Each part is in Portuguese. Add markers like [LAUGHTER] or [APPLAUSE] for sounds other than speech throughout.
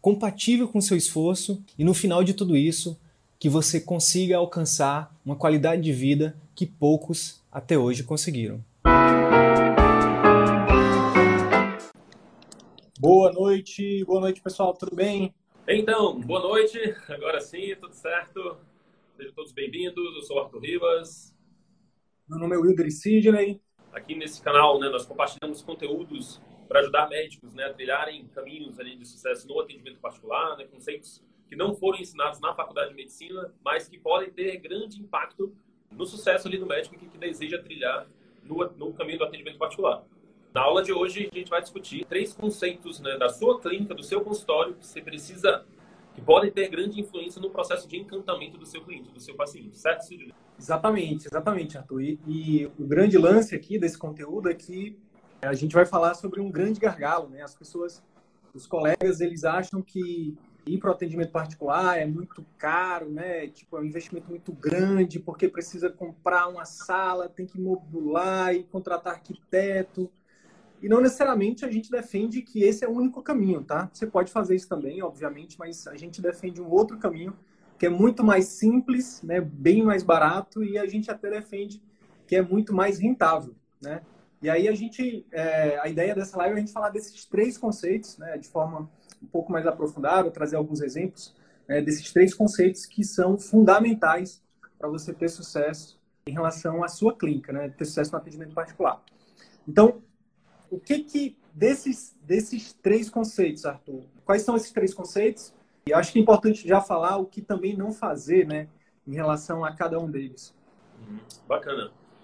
compatível com seu esforço e no final de tudo isso, que você consiga alcançar uma qualidade de vida que poucos até hoje conseguiram. Boa noite, boa noite pessoal, tudo bem? Então, boa noite, agora sim, tudo certo? Sejam todos bem-vindos, eu sou o Arthur Rivas. Meu nome é Wilder Sidney. Aqui nesse canal, né, nós compartilhamos conteúdos para ajudar médicos né, a trilharem caminhos ali de sucesso no atendimento particular, né, conceitos que não foram ensinados na faculdade de medicina, mas que podem ter grande impacto no sucesso ali do médico que, que deseja trilhar no, no, caminho do atendimento particular. Na aula de hoje, a gente vai discutir três conceitos né, da sua clínica, do seu consultório, que você precisa, que podem ter grande influência no processo de encantamento do seu cliente, do seu paciente, certo, Cid? Exatamente, exatamente, Arthur. E, e o grande lance aqui desse conteúdo é que a gente vai falar sobre um grande gargalo, né? As pessoas, os colegas, eles acham que ir para o atendimento particular é muito caro, né? Tipo, é um investimento muito grande, porque precisa comprar uma sala, tem que modular e contratar arquiteto. E não necessariamente a gente defende que esse é o único caminho, tá? Você pode fazer isso também, obviamente, mas a gente defende um outro caminho que é muito mais simples, né? Bem mais barato e a gente até defende que é muito mais rentável, né? E aí a gente, é, a ideia dessa live é a gente falar desses três conceitos, né, de forma um pouco mais aprofundada, trazer alguns exemplos né, desses três conceitos que são fundamentais para você ter sucesso em relação à sua clínica, né, ter sucesso no atendimento particular. Então, o que que desses desses três conceitos, Arthur? Quais são esses três conceitos? E acho que é importante já falar o que também não fazer, né, em relação a cada um deles. Uhum.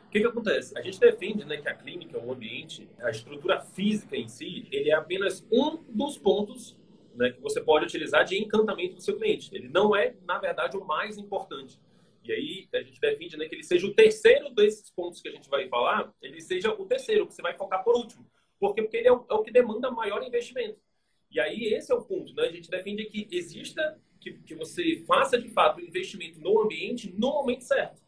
Bacana que, que acontece? A gente defende né, que a clínica, o ambiente, a estrutura física em si, ele é apenas um dos pontos né, que você pode utilizar de encantamento do seu cliente. Ele não é, na verdade, o mais importante. E aí a gente defende né, que ele seja o terceiro desses pontos que a gente vai falar, ele seja o terceiro, que você vai focar por último. Por quê? Porque ele é o, é o que demanda maior investimento. E aí esse é o ponto. Né? A gente defende que exista, que, que você faça de fato o investimento no ambiente no momento certo.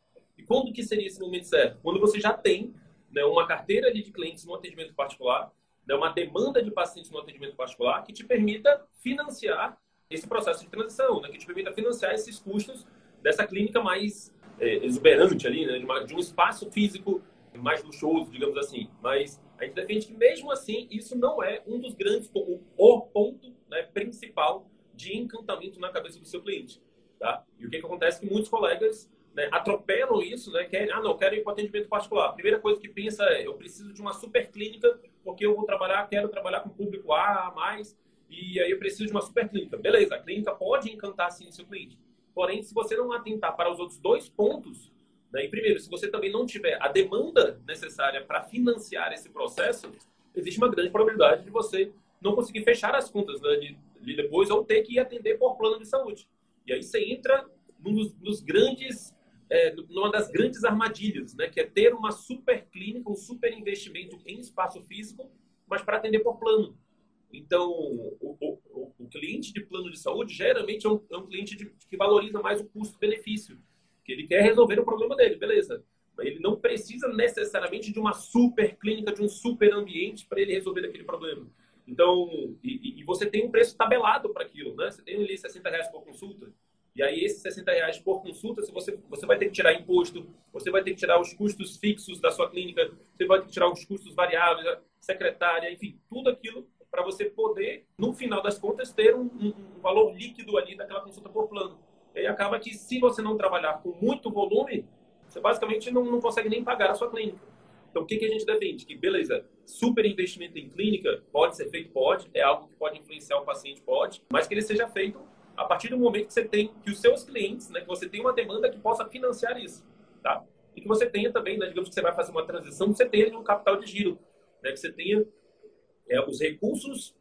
Quando que seria esse momento certo? Quando você já tem né, uma carteira de clientes no atendimento particular, né, uma demanda de pacientes no atendimento particular que te permita financiar esse processo de transição, né, que te permita financiar esses custos dessa clínica mais é, exuberante ali, né, de, uma, de um espaço físico mais luxuoso, digamos assim. Mas a gente defende que mesmo assim isso não é um dos grandes, o, o ponto né, principal de encantamento na cabeça do seu cliente. Tá? E o que, que acontece é que muitos colegas né, atropelam isso, né? Querem, ah, não, quero ir para atendimento particular. A primeira coisa que pensa é, eu preciso de uma super clínica porque eu vou trabalhar, quero trabalhar com público A mais, e aí eu preciso de uma super clínica. Beleza, a clínica pode encantar sim o seu cliente. Porém, se você não atentar para os outros dois pontos, né, e primeiro, se você também não tiver a demanda necessária para financiar esse processo, existe uma grande probabilidade de você não conseguir fechar as contas né, de, de depois ou ter que ir atender por plano de saúde. E aí você entra nos grandes é, numa das grandes armadilhas, né, que é ter uma super clínica, um super investimento em espaço físico, mas para atender por plano. Então, o, o, o, cliente de plano de saúde geralmente é um, é um cliente de, que valoriza mais o custo-benefício, que ele quer resolver o problema dele, beleza. Mas ele não precisa necessariamente de uma super clínica, de um super ambiente para ele resolver aquele problema. Então, e, e você tem um preço tabelado para aquilo, né? Você tem ali 60 reais por consulta. E aí, esses 60 reais por consulta, você, você vai ter que tirar imposto, você vai ter que tirar os custos fixos da sua clínica, você vai ter que tirar os custos variáveis, secretária, enfim, tudo aquilo para você poder, no final das contas, ter um, um, valor líquido ali daquela consulta por plano. E aí acaba que, se você não trabalhar com muito volume, você basicamente não, não consegue nem pagar a sua clínica. Então, o que, que a gente defende? Que, beleza, super investimento em clínica pode ser feito? Pode. É algo que pode influenciar o paciente? Pode. Mas que ele seja feito a partir do momento que você tem que os seus clientes, né, que você tem uma demanda que possa financiar isso, tá? E que você tenha também, né, digamos que você vai fazer uma transição, você tenha um capital de giro, né, que você tenha é, os recursos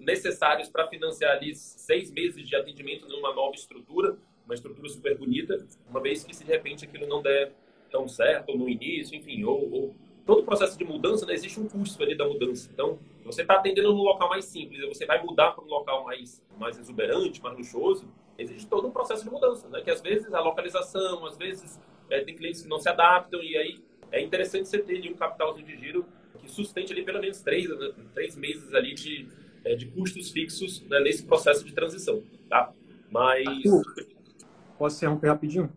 necessários para financiar ali seis meses de atendimento numa nova estrutura, uma estrutura super bonita, uma vez que se de repente aquilo não der tão certo no início, enfim, ou, ou todo o processo de mudança, né, existe um custo ali da mudança. Então, você está atendendo num local mais simples, você vai mudar para um local mais, mais exuberante, mais luxuoso, existe todo um processo de mudança, né? Que às vezes a localização, às vezes é, tem clientes que não se adaptam e aí é interessante você ter ali um capitalzinho de giro que sustente ali pelo menos três, né, três meses ali de, é, de custos fixos né, nesse processo de transição, tá? Mas... Arthur, posso interromper rapidinho?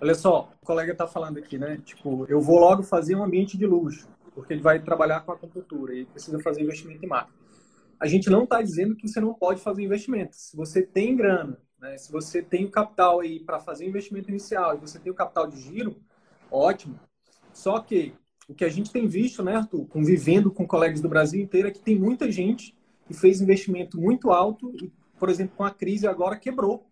Olha só, o colega está falando aqui, né? Tipo, eu vou logo fazer um ambiente de luxo, porque ele vai trabalhar com a acupuntura e precisa fazer investimento em marca. A gente não está dizendo que você não pode fazer investimento. Se você tem grana, né? se você tem o capital aí para fazer investimento inicial e você tem o capital de giro, ótimo. Só que o que a gente tem visto, né, Arthur, convivendo com colegas do Brasil inteiro, é que tem muita gente que fez investimento muito alto e, por exemplo, com a crise agora quebrou.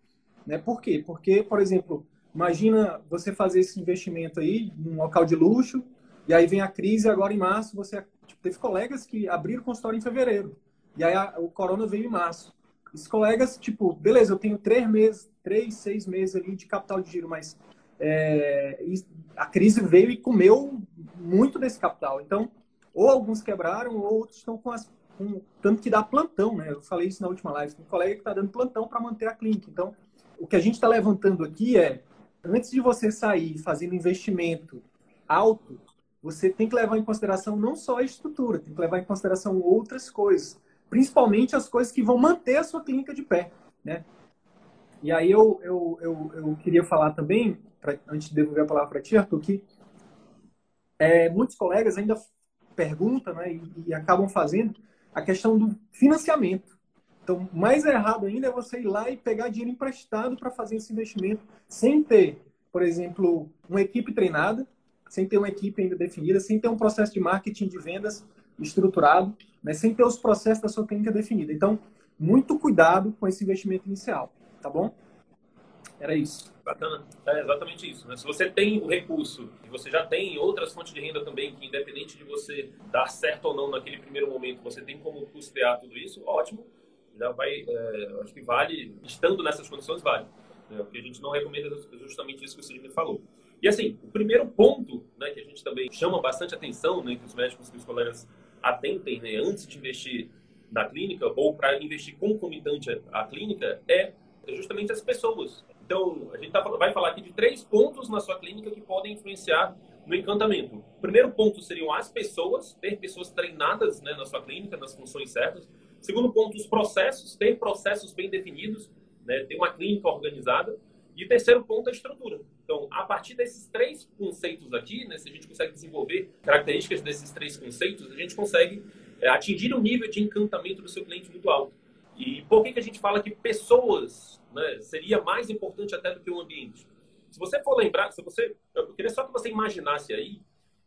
Né? Por quê? Porque, por exemplo, Imagina você fazer esse investimento aí num local de luxo, e aí vem a crise agora em março, você tipo, teve colegas que abriram consultório em fevereiro, e aí a, o corona veio em março. Esses colegas, tipo, beleza, eu tenho três meses, três, seis meses ali de capital de giro, mas é, a crise veio e comeu muito desse capital. Então, ou alguns quebraram, ou outros estão com as. Com, tanto que dá plantão, né? Eu falei isso na última live. Tem um colega que está dando plantão para manter a clínica. Então, o que a gente está levantando aqui é antes de você sair fazendo investimento alto, você tem que levar em consideração não só a estrutura, tem que levar em consideração outras coisas, principalmente as coisas que vão manter a sua clínica de pé, né? E aí eu, eu, eu, eu queria falar também, pra, antes de devolver a palavra para ti, Arthur, que é, muitos colegas ainda perguntam né, e, e acabam fazendo a questão do financiamento. Então, mais errado ainda é você ir lá e pegar dinheiro emprestado para fazer esse investimento sem ter, por exemplo, uma equipe treinada, sem ter uma equipe ainda definida, sem ter um processo de marketing de vendas estruturado, né, sem ter os processos da sua clínica definida. Então, muito cuidado com esse investimento inicial, tá bom? Era isso. Bacana. É exatamente isso. Né? Se você tem o recurso e você já tem outras fontes de renda também, que independente de você dar certo ou não naquele primeiro momento, você tem como custear tudo isso, ótimo já vai, é, acho que vale, estando nessas condições, vale. Né? O que a gente não recomenda é justamente isso que o Sidney falou. E assim, o primeiro ponto né, que a gente também chama bastante atenção, né, que os médicos e os colegas atentem né, antes de investir na clínica ou para investir concomitante à clínica é justamente as pessoas. Então, a gente tá, vai falar aqui de três pontos na sua clínica que podem influenciar no encantamento. O primeiro ponto seriam as pessoas, ter pessoas treinadas né, na sua clínica, nas funções certas. Segundo ponto, os processos, ter processos bem definidos, né, ter uma clínica organizada. E terceiro ponto, a estrutura. Então, a partir desses três conceitos aqui, né, se a gente consegue desenvolver características desses três conceitos, a gente consegue é, atingir um nível de encantamento do seu cliente muito alto. E por que, que a gente fala que pessoas né, seria mais importante até do que o ambiente? Se você for lembrar, se você, eu queria só que você imaginasse aí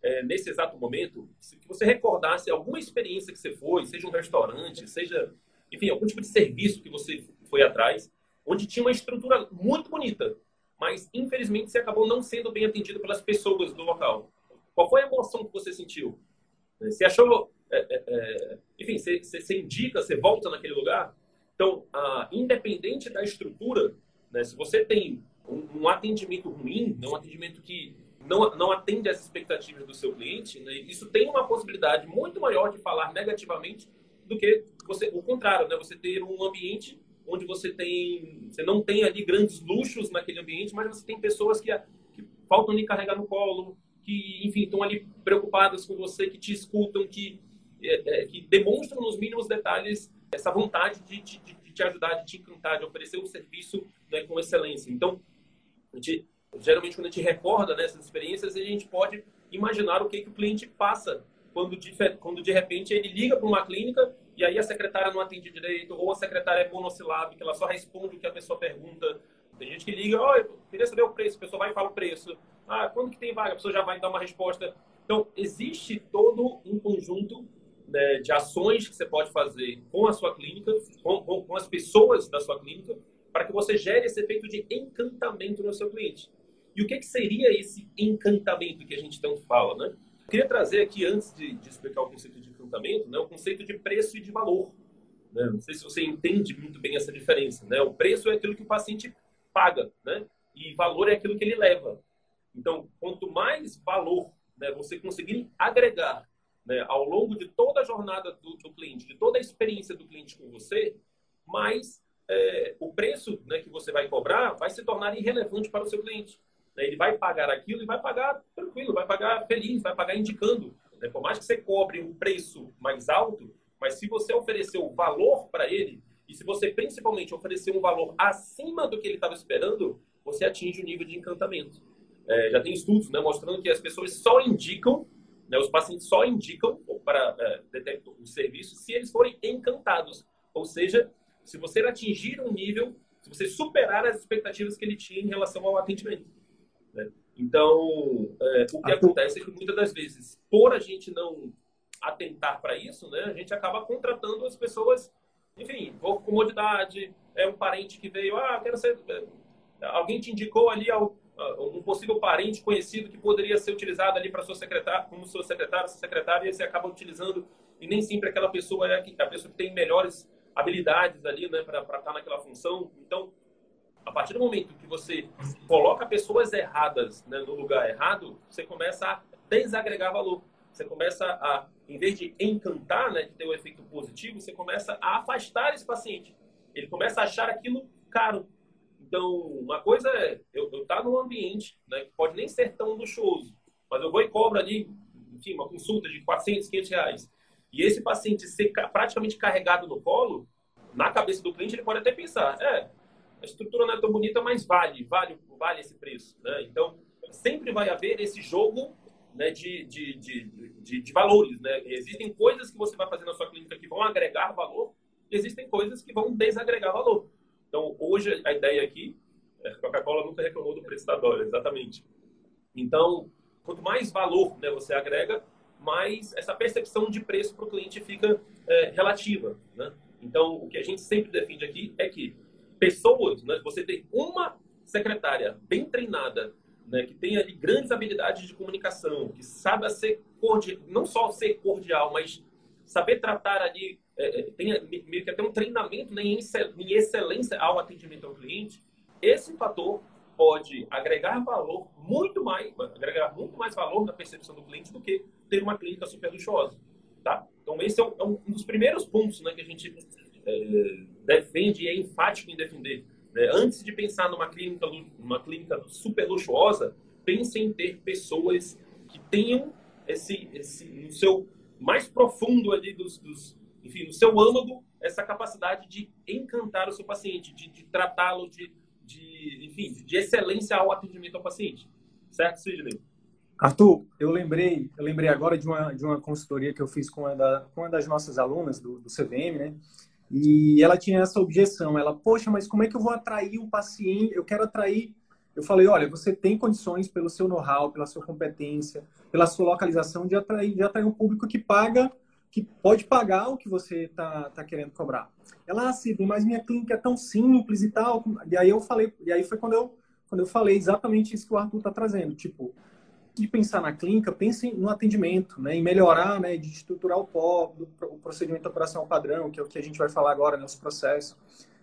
é, nesse exato momento, que você recordasse alguma experiência que você foi, seja um restaurante, seja, enfim, algum tipo de serviço que você foi atrás, onde tinha uma estrutura muito bonita, mas infelizmente você acabou não sendo bem atendido pelas pessoas do local. Qual foi a emoção que você sentiu? Você achou, é, é, é enfim, você, você, indica, você volta naquele lugar? Então, a, independente da estrutura, né, se você tem um, um atendimento ruim, um atendimento que não, não atende às expectativas do seu cliente, né, isso tem uma possibilidade muito maior de falar negativamente do que você, o contrário, né, você ter um ambiente onde você tem, você não tem ali grandes luxos naquele ambiente, mas você tem pessoas que, que faltam lhe carregar no colo, que, enfim, estão ali preocupadas com você, que te escutam, que, é, é, que demonstram nos mínimos detalhes essa vontade de, de, de, te ajudar, de te encantar, de oferecer um serviço né, com excelência. Então, gente geralmente quando a gente recorda nessas né, experiências, a gente pode imaginar o que, que o cliente passa quando de, quando de repente ele liga para uma clínica e aí a secretária não atende direito, ou a secretária é monossilábica, ela só responde o que a pessoa pergunta. Tem gente que liga, ó, oh, queria saber o preço, a pessoa vai e fala o preço. Ah, quando que tem vaga? A pessoa já vai dar uma resposta. Então, existe todo um conjunto né, de ações que você pode fazer com a sua clínica, com, com, com as pessoas da sua clínica, para que você gere esse efeito de encantamento no seu cliente. E o que, que seria esse encantamento que a gente tanto fala, né? Eu queria trazer aqui, antes de, de explicar o conceito de encantamento né, o conceito de preço e de valor. Né? Não sei se você entende muito bem essa diferença. Né? O preço é aquilo que o paciente paga, né? e valor é aquilo que ele leva. Então, quanto mais valor né, você conseguir agregar né, ao longo de toda a jornada do, do, cliente, de toda a experiência do cliente com você, mais é, o preço né, que você vai cobrar vai se tornar irrelevante para o seu cliente. Né? Ele vai pagar aquilo e vai pagar tranquilo, vai pagar feliz, vai pagar indicando. Né? Por mais que você cobre um preço mais alto, mas se você oferecer o valor para ele, e se você principalmente oferecer um valor acima do que ele estava esperando, você atinge o nível de encantamento. É, já tem estudos né, mostrando que as pessoas só indicam, né, os pacientes só indicam para é, o serviço se eles forem encantados. Ou seja, se você atingir um nível, se você superar as expectativas que ele tinha em relação ao atendimento. Então, é, o que acontece é que muitas das vezes, por a gente não atentar para isso, né, a gente acaba contratando as pessoas, enfim, por comodidade, é um parente que veio, ah, quero ser. É, alguém te indicou ali ao, um possível parente conhecido que poderia ser utilizado ali para sua secretária, como sua secretária, sua secretária, e você acaba utilizando, e nem sempre aquela pessoa é a pessoa que tem melhores habilidades ali, né, para estar tá naquela função. Então, a partir do momento que você coloca pessoas erradas né, no lugar errado, você começa a desagregar valor. Você começa a, em vez de encantar, né, de ter um efeito positivo, você começa a afastar esse paciente. Ele começa a achar aquilo caro. Então, uma coisa é eu estar tá num ambiente né, que pode nem ser tão luxuoso, mas eu vou e cobro ali, enfim, uma consulta de 400, 500 reais. E esse paciente ser praticamente carregado no colo, na cabeça do cliente, ele pode até pensar, é, a estrutura não é tão bonita, mas vale, vale, vale esse preço. Né? Então, sempre vai haver esse jogo né, de, de, de, de, valores. Né? Existem coisas que você vai fazer na sua clínica que vão agregar valor, e existem coisas que vão desagregar valor. Então, hoje, a ideia aqui, é, a Coca-Cola nunca reclamou do preço da dólar, exatamente. Então, quanto mais valor né, você agrega, mais essa percepção de preço para o cliente fica é, relativa. Né? Então, o que a gente sempre defende aqui é que pessoas, né, você tem uma secretária bem treinada, né, que tem ali grandes habilidades de comunicação, que sabe ser cordial, não só ser cordial, mas saber tratar ali, é, é tem meio que até um treinamento né, em excelência ao atendimento ao cliente, esse fator pode agregar valor muito mais, agregar muito mais valor na percepção do cliente do que ter uma clínica super luxuosa, tá? Então esse é um, é um dos primeiros pontos, né, que a gente é, defende e é enfático em defender. Né? Antes de pensar numa clínica, numa clínica super luxuosa, pense em ter pessoas que tenham esse, esse no seu mais profundo ali dos, dos enfim, no seu âmago, essa capacidade de encantar o seu paciente, de, de tratá-lo de, de, enfim, de excelência ao atendimento ao paciente. Certo, Sidney? Arthur, eu lembrei, eu lembrei agora de uma, de uma consultoria que eu fiz com uma, da, com uma das nossas alunas do, do CVM, né? E ela tinha essa objeção. Ela, poxa, mas como é que eu vou atrair o paciente? Eu quero atrair. Eu falei, olha, você tem condições pelo seu know-how, pela sua competência, pela sua localização de atrair, de atrair um público que paga, que pode pagar o que você está tá querendo cobrar. Ela, assim, mas minha clínica é tão simples e tal. E aí eu falei, e aí foi quando eu, quando eu falei exatamente isso que o Arthur está trazendo. Tipo, de pensar na clínica, pense no atendimento, né, em melhorar, né, de estruturar o, PO, o procedimento operacional padrão, que é o que a gente vai falar agora, nosso processo.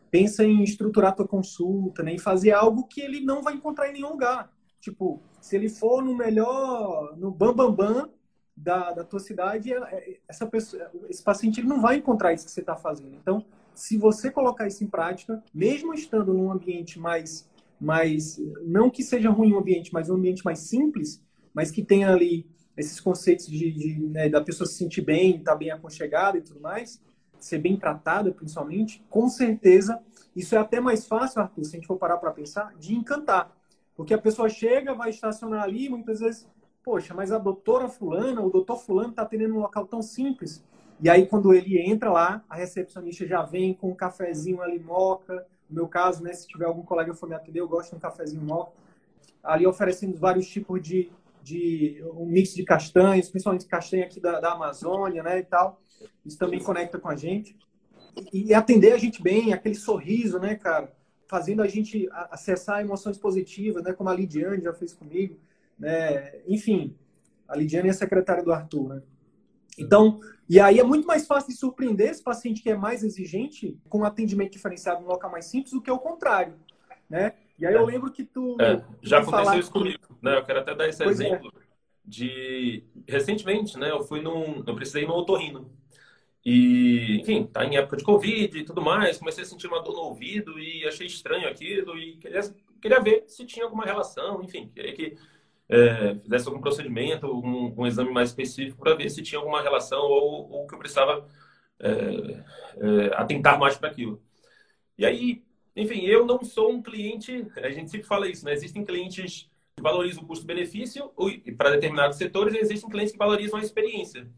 Pensa em estruturar a tua consulta, né, em fazer algo que ele não vai encontrar em nenhum lugar. Tipo, se ele for no melhor, no bambambam bam, bam da, da tua cidade, é, é, essa pessoa, esse paciente ele não vai encontrar isso que você está fazendo. Então, se você colocar isso em prática, mesmo estando num ambiente mais, mais não que seja ruim o ambiente, mas um ambiente mais simples, mas que tenha ali esses conceitos de, de né, da pessoa se sentir bem, estar tá bem aconchegada e tudo mais, ser bem tratada principalmente, com certeza isso é até mais fácil, Arthur, se a gente for parar para pensar, de encantar. Porque a pessoa chega, vai estacionar ali, muitas vezes, poxa, mas a doutora fulana, o doutor fulano está atendendo um local tão simples. E aí, quando ele entra lá, a recepcionista já vem com um cafezinho ali moca. No meu caso, né, se tiver algum colega for me atender, eu gosto de um cafezinho moca. Ali oferecendo vários tipos de, de um mix de castanhas, principalmente castanha aqui da, da Amazônia, né, e tal. Isso também conecta com a gente. E, e, atender a gente bem, aquele sorriso, né, cara, fazendo a gente acessar emoções positivas, né, como a Lidiane já fez comigo, né, enfim, a Lidiane é a secretária do Arthur, né. Então, e aí é muito mais fácil de surpreender esse paciente que é mais exigente com um atendimento diferenciado no local mais simples do que o contrário, né? E aí eu lembro que tu... É, já aconteceu falar... isso comigo, né? Eu quero até dar esse pois é. exemplo é. de... Recentemente, né? Eu fui num... Eu precisei no otorrino. E, enfim, tá em época de Covid e tudo mais. Comecei a sentir uma dor no ouvido e achei estranho aquilo e queria, queria ver se tinha alguma relação, enfim, queria que é, fizesse algum procedimento, um, um exame mais específico para ver se tinha alguma relação ou, ou que eu precisava é, é, atentar mais para aquilo. E aí, enfim, eu não sou um cliente, a gente sempre fala isso, né? Existem clientes que valorizam o custo-benefício para determinados setores e existem clientes que valorizam a experiência.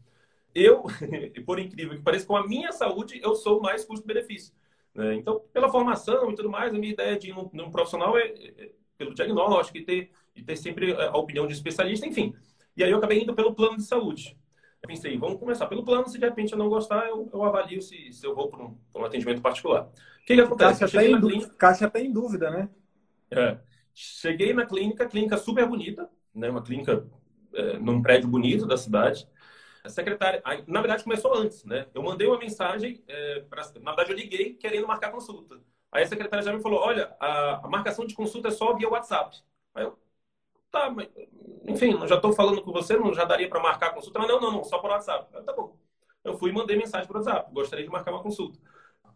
Eu, [LAUGHS] por incrível que pareça, com a minha saúde, eu sou mais custo-benefício. Né? Então, pela formação e tudo mais, a minha ideia de ir num, profissional é, é, pelo diagnóstico e ter e ter sempre a opinião de especialista, enfim. E aí eu acabei indo pelo plano de saúde. Eu pensei, vamos começar pelo plano, se de repente eu não gostar, eu, eu avalio se, se eu vou para um, um, atendimento particular. O que, que acontece? Caixa até, clínica... Caixa até em dúvida, né? É. Cheguei na clínica, clínica super bonita, né? uma clínica é, num prédio bonito da cidade. A secretária, na verdade, começou antes, né? Eu mandei uma mensagem, é, pra, na verdade, eu liguei querendo marcar consulta. Aí a secretária já me falou: olha, a, a marcação de consulta é só via WhatsApp. Aí eu, Tá, mas, enfim, já estou falando com você, não já daria para marcar a consulta? Não, não, não, só por WhatsApp. tá bom. Eu fui e mandei mensagem por WhatsApp, gostaria de marcar uma consulta.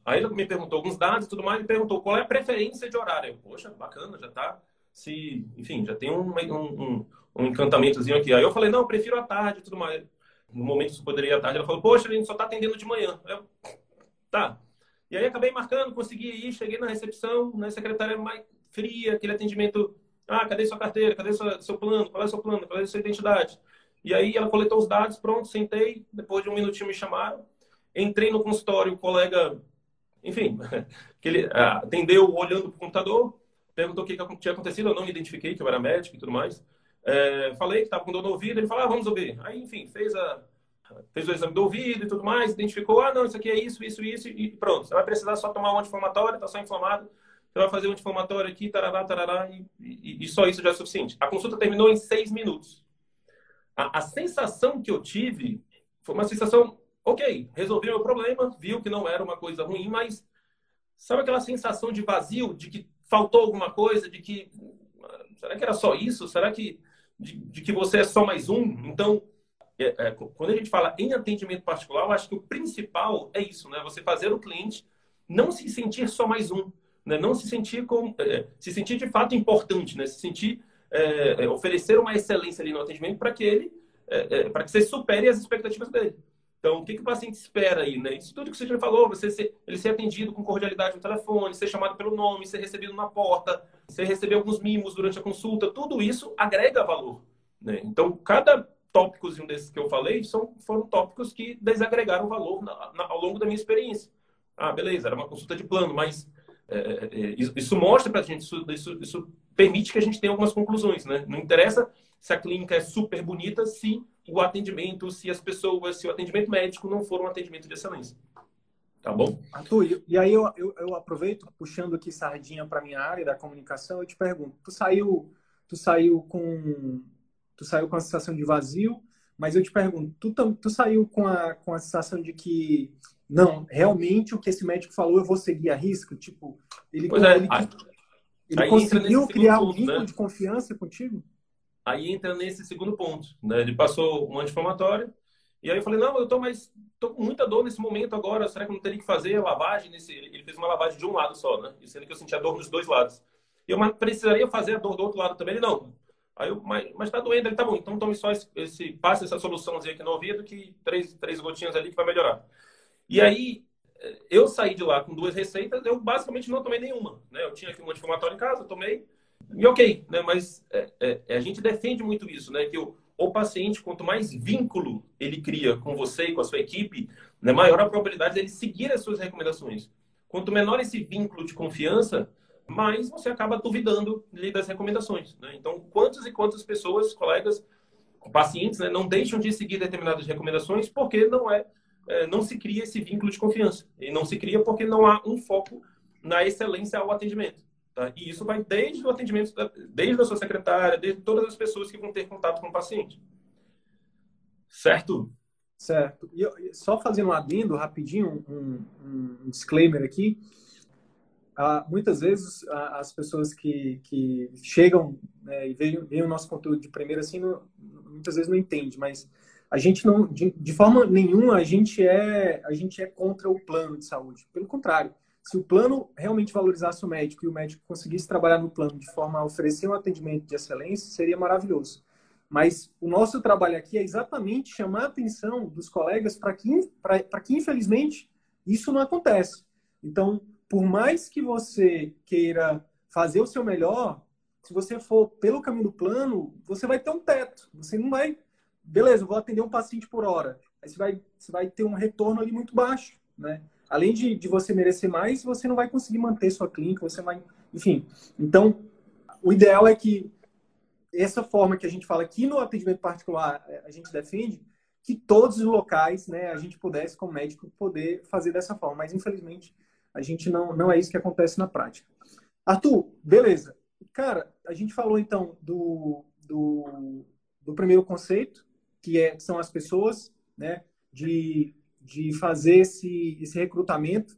Aí ele me perguntou alguns dados e tudo mais, e perguntou qual é a preferência de horário. Eu, Poxa, bacana, já está se, enfim, já tem um, um, um, encantamentozinho aqui. Aí eu falei, não, eu prefiro à tarde e tudo mais. No momento que poderia ir à tarde, ela falou, poxa, a gente só está atendendo de manhã. Eu, tá. E aí acabei marcando, consegui ir, cheguei na recepção, na secretária mais fria, aquele atendimento ah, cadê sua carteira? Cadê sua, seu plano? Qual é seu plano? Qual é sua identidade? E aí ela coletou os dados, pronto, sentei. Depois de um minutinho me chamaram. Entrei no consultório, o colega, enfim, [LAUGHS] que ele ah, atendeu olhando para o computador, perguntou o que, que tinha acontecido. Eu não me identifiquei, que eu era médico e tudo mais. É, falei que estava com dor no ouvido. Ele falou, ah, vamos ouvir. Aí, enfim, fez a, fez o exame do ouvido e tudo mais, identificou, ah, não, isso aqui é isso, isso, isso, e pronto. Você vai precisar só tomar um anti-inflamatório, está só inflamado você vai fazer um anti-inflamatório aqui, tarará, tarará, e, e, e, só isso já é suficiente. A consulta terminou em seis minutos. A, a sensação que eu tive foi uma sensação, ok, resolvi meu problema, viu que não era uma coisa ruim, mas sabe aquela sensação de vazio, de que faltou alguma coisa, de que será que era só isso? Será que de, de que você é só mais um? Então, é, é, quando a gente fala em atendimento particular, eu acho que o principal é isso, né? Você fazer o cliente não se sentir só mais um né? não se sentir com, é, se sentir de fato importante, né? se sentir é, é oferecer uma excelência ali no atendimento para que ele é, é, para que você supere as expectativas dele. Então, o que, que o paciente espera aí, né? Isso tudo que você já falou, você ser, ele ser atendido com cordialidade no telefone, ser chamado pelo nome, ser recebido na porta, ser receber alguns mimos durante a consulta, tudo isso agrega valor, né? Então, cada tópicozinho desses que eu falei são, foram tópicos que desagregaram valor na, na, ao longo da minha experiência. Ah, beleza, era uma consulta de plano, mas é, é, é isso mostra para a gente, isso, isso, isso, permite que a gente tenha algumas conclusões, né? Não interessa se a clínica é super bonita, se o atendimento, se as pessoas, se o atendimento médico não for um atendimento de excelência. Tá bom? Arthur, e aí eu, eu, eu aproveito, puxando aqui sardinha para minha área da comunicação, eu te pergunto, tu saiu, tu saiu com, tu saiu com a sensação de vazio, mas eu te pergunto, tu, tu saiu com a, com a sensação de que não, realmente o que esse médico falou eu vou seguir a risco? Tipo, ele, pois é, ele, aí, ele aí conseguiu criar um vínculo né? de confiança contigo? Aí entra nesse segundo ponto. Né? Ele passou um anti-inflamatório, e aí eu falei, não, eu tô, tô com muita dor nesse momento agora, será que eu não teria que fazer a lavagem? Nesse... Ele fez uma lavagem de um lado só, né? Sendo que eu sentia dor nos dois lados. E eu, mas precisaria fazer a dor do outro lado também? Ele, não. Aí eu, mas, mas tá doendo. Ele, tá bom, então tome só esse, esse passe essa soluçãozinha aqui no ouvido, que três, três gotinhas ali que vai melhorar. E aí, eu saí de lá com duas receitas, eu basicamente não tomei nenhuma. Né? Eu tinha aqui um anti-inflamatório em casa, tomei, e ok. Né? Mas é, é, a gente defende muito isso, né? que o, o paciente, quanto mais vínculo ele cria com você e com a sua equipe, né, maior a probabilidade dele seguir as suas recomendações. Quanto menor esse vínculo de confiança, mais você acaba duvidando das recomendações. Né? Então, quantas e quantas pessoas, colegas, pacientes, né, não deixam de seguir determinadas recomendações porque não é é, não se cria esse vínculo de confiança. E não se cria porque não há um foco na excelência ao atendimento. Tá? E isso vai desde o atendimento, desde a sua secretária, desde todas as pessoas que vão ter contato com o paciente. Certo? Certo. E eu, só fazendo um adendo rapidinho, um, um disclaimer aqui. Ah, muitas vezes ah, as pessoas que, que chegam né, e veem, veem, o nosso conteúdo de primeira assim, não, muitas vezes não entende, mas a gente não, de, de, forma nenhuma, a gente é a gente é contra o plano de saúde. Pelo contrário, se o plano realmente valorizasse o médico e o médico conseguisse trabalhar no plano de forma a oferecer um atendimento de excelência, seria maravilhoso. Mas o nosso trabalho aqui é exatamente chamar a atenção dos colegas para que, que, infelizmente, isso não acontece. Então, por mais que você queira fazer o seu melhor, se você for pelo caminho do plano, você vai ter um teto. Você não vai. Beleza, vou atender um paciente por hora. Aí você vai, você vai ter um retorno ali muito baixo, né? Além de, de você merecer mais, você não vai conseguir manter sua clínica, você vai. Enfim. Então, o ideal é que essa forma que a gente fala aqui no atendimento particular, a gente defende que todos os locais, né, a gente pudesse, como médico, poder fazer dessa forma. Mas, infelizmente, a gente não, não é isso que acontece na prática. Arthur, beleza. Cara, a gente falou então do, do, do primeiro conceito, que é, são as pessoas, né? De, de fazer esse, esse recrutamento.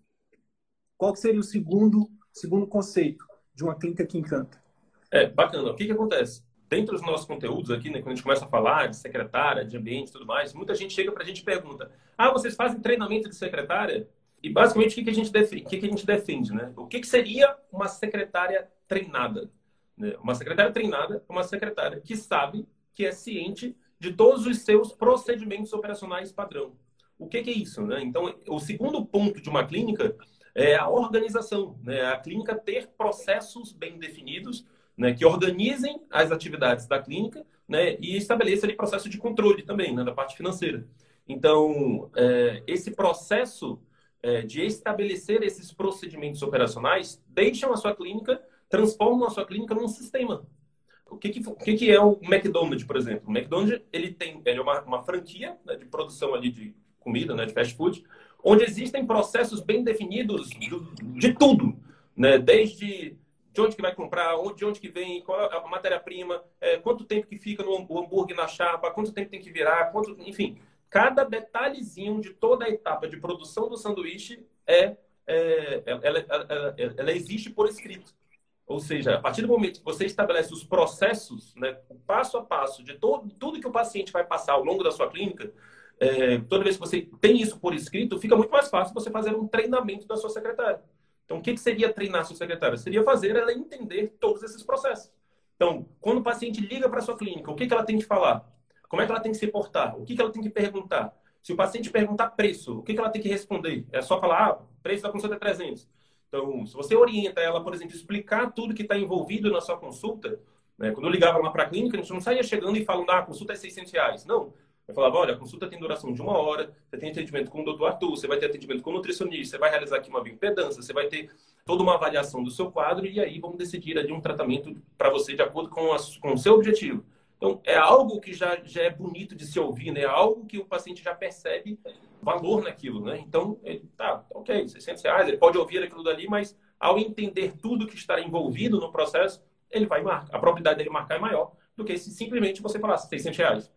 Qual seria o segundo, segundo conceito de uma clínica que encanta? É, bacana. O que, que acontece? Dentro dos nossos conteúdos aqui, né, quando a gente começa a falar de secretária, de ambiente e tudo mais, muita gente chega para a gente e pergunta: Ah, vocês fazem treinamento de secretária? E basicamente o que, a gente defende, o que, a gente defende, né? O que, que seria uma secretária treinada? Né? Uma secretária treinada é uma secretária que sabe, que é ciente de todos os seus procedimentos operacionais padrão. O que, que é isso? Né? Então, o segundo ponto de uma clínica é a organização, né? A clínica ter processos bem definidos, né? Que organizem as atividades da clínica, né? E estabeleça ali processo de controle também, né? Da parte financeira. Então, é, esse processo é, de estabelecer esses procedimentos operacionais deixam a sua clínica, transformam a sua clínica num sistema. O que, que, o que, que é o McDonald's, por exemplo? O McDonald's ele tem ele é uma, uma franquia né, de produção ali de comida, né, de fast food, onde existem processos bem definidos de, de tudo, né, desde de onde que vai comprar, de onde que vem, qual a matéria-prima, é, quanto tempo que fica no hambúrguer na chapa, quanto tempo tem que virar, quanto, enfim, cada detalhezinho de toda a etapa de produção do sanduíche é, é ela, ela, ela, existe por escrito. Ou seja, a partir do momento que você estabelece os processos, né, o passo a passo de todo, tudo que o paciente vai passar ao longo da sua clínica, é, toda vez que você tem isso por escrito, fica muito mais fácil você fazer um treinamento da sua secretária. Então, o que, que seria treinar a sua secretária? Seria fazer ela entender todos esses processos. Então, quando o paciente liga para a sua clínica, o que, que ela tem que falar? Como é que ela tem que se portar? O que, que ela tem que perguntar? Se o paciente perguntar preço, o que, que ela tem que responder? É só falar, ah, preço da consulta é 300. Então, se você orienta ela, por exemplo, explicar tudo que está envolvido na sua consulta, né? quando eu ligava lá para a clínica, a gente não saía chegando e falando, ah, a consulta é 600 reais. Não. Eu falava, olha, a consulta tem duração de uma hora, você tem atendimento com o doutor Arthur, você vai ter atendimento com o nutricionista, você vai realizar aqui uma bioimpedância, você vai ter toda uma avaliação do seu quadro e aí vamos decidir ali um tratamento para você de acordo com, a, com o seu objetivo. Então, é algo que já, já é bonito de se ouvir, né? É algo que o paciente já percebe valor naquilo, né? Então, ele, tá, ok, 600 reais, ele pode ouvir aquilo dali, mas ao entender tudo que está envolvido no processo, ele vai marcar. A probabilidade dele marcar é maior do que se simplesmente você falasse 600 reais.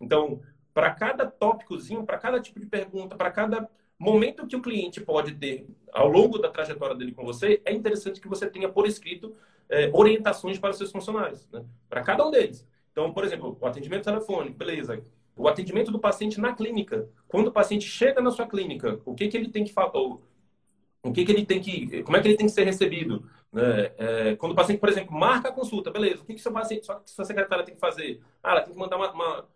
Então, para cada tópicozinho, para cada tipo de pergunta, para cada momento que o cliente pode ter ao longo da trajetória dele com você, é interessante que você tenha por escrito é, orientações para os seus funcionários, né? para cada um deles. Então, por exemplo, o atendimento telefônico, beleza. O atendimento do paciente na clínica. Quando o paciente chega na sua clínica, o que, que ele tem que falar? O que, que ele tem que. Como é que ele tem que ser recebido? Né? É, quando o paciente, por exemplo, marca a consulta, beleza, o que, que seu paciente, sua, sua secretária tem que fazer? Ah, ela tem que mandar uma, uma,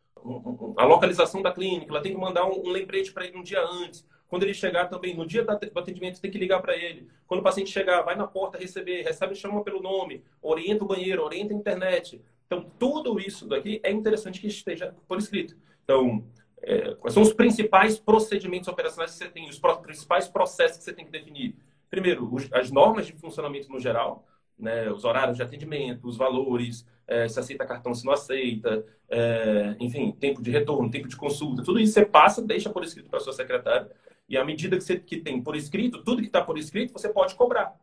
a localização da clínica, ela tem que mandar um, um lembrete para ele um dia antes. Quando ele chegar também, no dia do atendimento, tem que ligar para ele. Quando o paciente chegar, vai na porta receber, recebe, chama pelo nome, orienta o banheiro, orienta a internet. Então, tudo isso daqui é interessante que esteja por escrito. Então, é, quais são os principais procedimentos operacionais que você tem, os principais processos que você tem que definir? Primeiro, as normas de funcionamento no geral, né, os horários de atendimento, os valores, é, se aceita cartão, se não aceita, é, enfim, tempo de retorno, tempo de consulta, tudo isso você passa, deixa por escrito para sua secretária, e à medida que você que tem por escrito, tudo que está por escrito, você pode cobrar.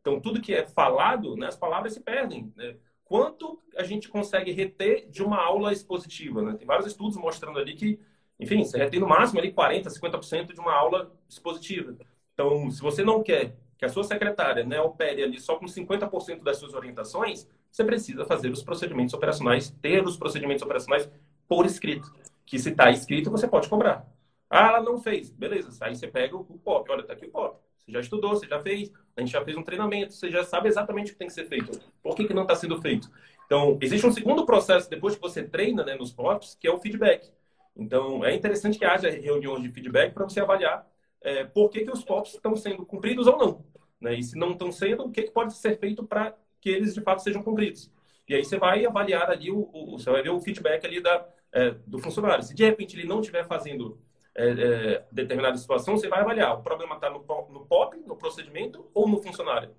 Então, tudo que é falado, né, as palavras se perdem. Né? Quanto a gente consegue reter de uma aula expositiva. Né? Tem vários estudos mostrando ali que enfim, você retém no máximo ali 40%, 50% de uma aula expositiva. Então, se você não quer que a sua secretária né, opere ali só com 50% das suas orientações, você precisa fazer os procedimentos operacionais, ter os procedimentos operacionais por escrito. Que se está escrito, você pode cobrar. Ah, ela não fez. Beleza. Aí você pega o POP. Olha, está aqui o POP. Você já estudou, você já fez, a gente já fez um treinamento, você já sabe exatamente o que tem que ser feito. Por que, que não está sendo feito? Então, existe um segundo processo depois que você treina né, nos POPs, que é o feedback. Então, é interessante que haja reuniões de feedback para você avaliar é, por que, que os POPs estão sendo cumpridos ou não. Né? E se não estão sendo, o que, que pode ser feito para que eles de fato sejam cumpridos. E aí você vai avaliar ali, o, o você vai ver o feedback ali da, é, do funcionário. Se de repente ele não estiver fazendo é, é, determinada situação, você vai avaliar. O problema está no, no POP, no procedimento ou no funcionário?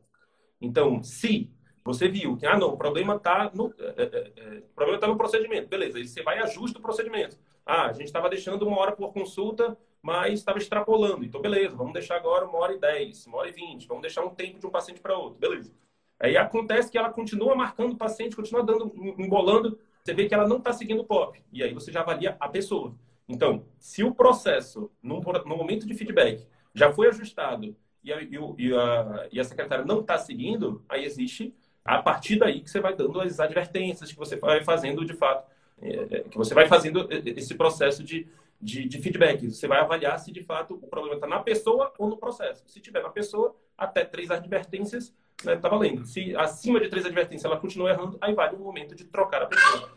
Então, se você viu que, ah, não, o problema está no, é, é, é, o problema tá no procedimento, beleza, aí você vai e ajusta o procedimento. Ah, a gente estava deixando uma hora por consulta, mas estava extrapolando. Então, beleza, vamos deixar agora uma hora e dez, uma hora e vinte, vamos deixar um tempo de um paciente para outro, beleza. Aí acontece que ela continua marcando o paciente, continua dando, embolando, você vê que ela não está seguindo o POP. E aí você já avalia a pessoa. Então, se o processo, no, momento de feedback, já foi ajustado e a, e a, e a secretária não está seguindo, aí existe a partir daí que você vai dando as advertências, que você vai fazendo de fato, é, é que você vai fazendo esse processo de, de, de, feedback. Você vai avaliar se de fato o problema está na pessoa ou no processo. Se tiver na pessoa, até três advertências está né, tá valendo. Se acima de três advertências ela continua errando, aí vale o momento de trocar a pessoa.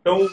Então,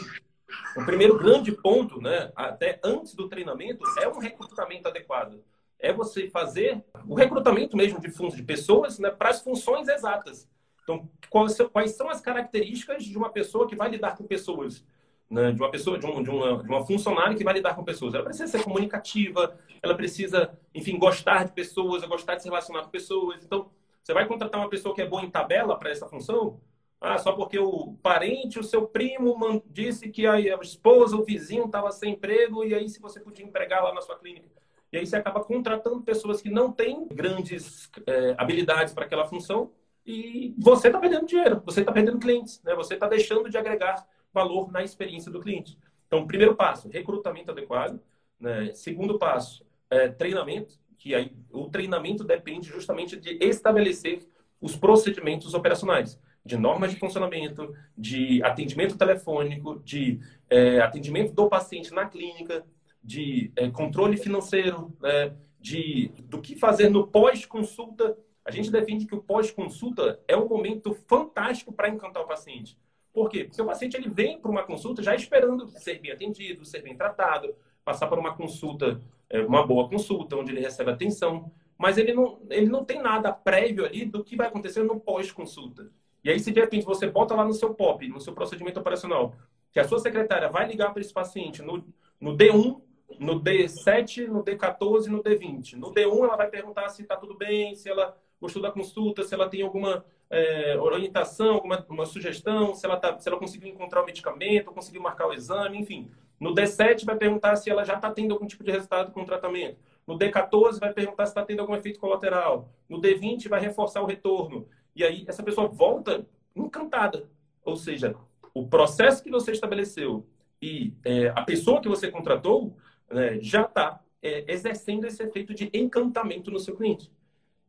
o primeiro grande ponto, né, até antes do treinamento, é um recrutamento adequado. É você fazer o recrutamento mesmo de de pessoas né, para as funções exatas. Então, quais, quais são as características de uma pessoa que vai lidar com pessoas? Né, de uma pessoa, de, um, de, uma, de uma funcionária que vai lidar com pessoas. Ela precisa ser comunicativa, ela precisa, enfim, gostar de pessoas, gostar de se relacionar com pessoas. Então, você vai contratar uma pessoa que é boa em tabela para essa função? Ah, só porque o parente, o seu primo disse que a esposa, o vizinho estava sem emprego e aí se você podia empregar lá na sua clínica. E aí você acaba contratando pessoas que não têm grandes é, habilidades para aquela função e você está perdendo dinheiro, você está perdendo clientes, né? você está deixando de agregar valor na experiência do cliente. Então, primeiro passo, recrutamento adequado. Né? Segundo passo, é, treinamento, que aí o treinamento depende justamente de estabelecer os procedimentos operacionais de normas de funcionamento, de atendimento telefônico, de é, atendimento do paciente na clínica, de é, controle financeiro, né, de do que fazer no pós-consulta. A gente defende que o pós-consulta é um momento fantástico para encantar o paciente. Por quê? Porque o paciente ele vem para uma consulta já esperando ser bem atendido, ser bem tratado, passar por uma consulta, é, uma boa consulta, onde ele recebe atenção, mas ele não, ele não tem nada prévio ali do que vai acontecer no pós-consulta. E aí, se de repente você bota lá no seu POP, no seu procedimento operacional, que a sua secretária vai ligar para esse paciente no, no D1, no D7, no D14 no D20. No D1, ela vai perguntar se está tudo bem, se ela gostou da consulta, se ela tem alguma é, orientação, alguma uma sugestão, se ela, tá, se ela conseguiu encontrar o medicamento, conseguiu marcar o exame, enfim. No D7 vai perguntar se ela já está tendo algum tipo de resultado com o tratamento. No D14 vai perguntar se está tendo algum efeito colateral. No D20 vai reforçar o retorno. E aí essa pessoa volta encantada. Ou seja, o processo que você estabeleceu e é, a pessoa que você contratou né, já está é, exercendo esse efeito de encantamento no seu cliente.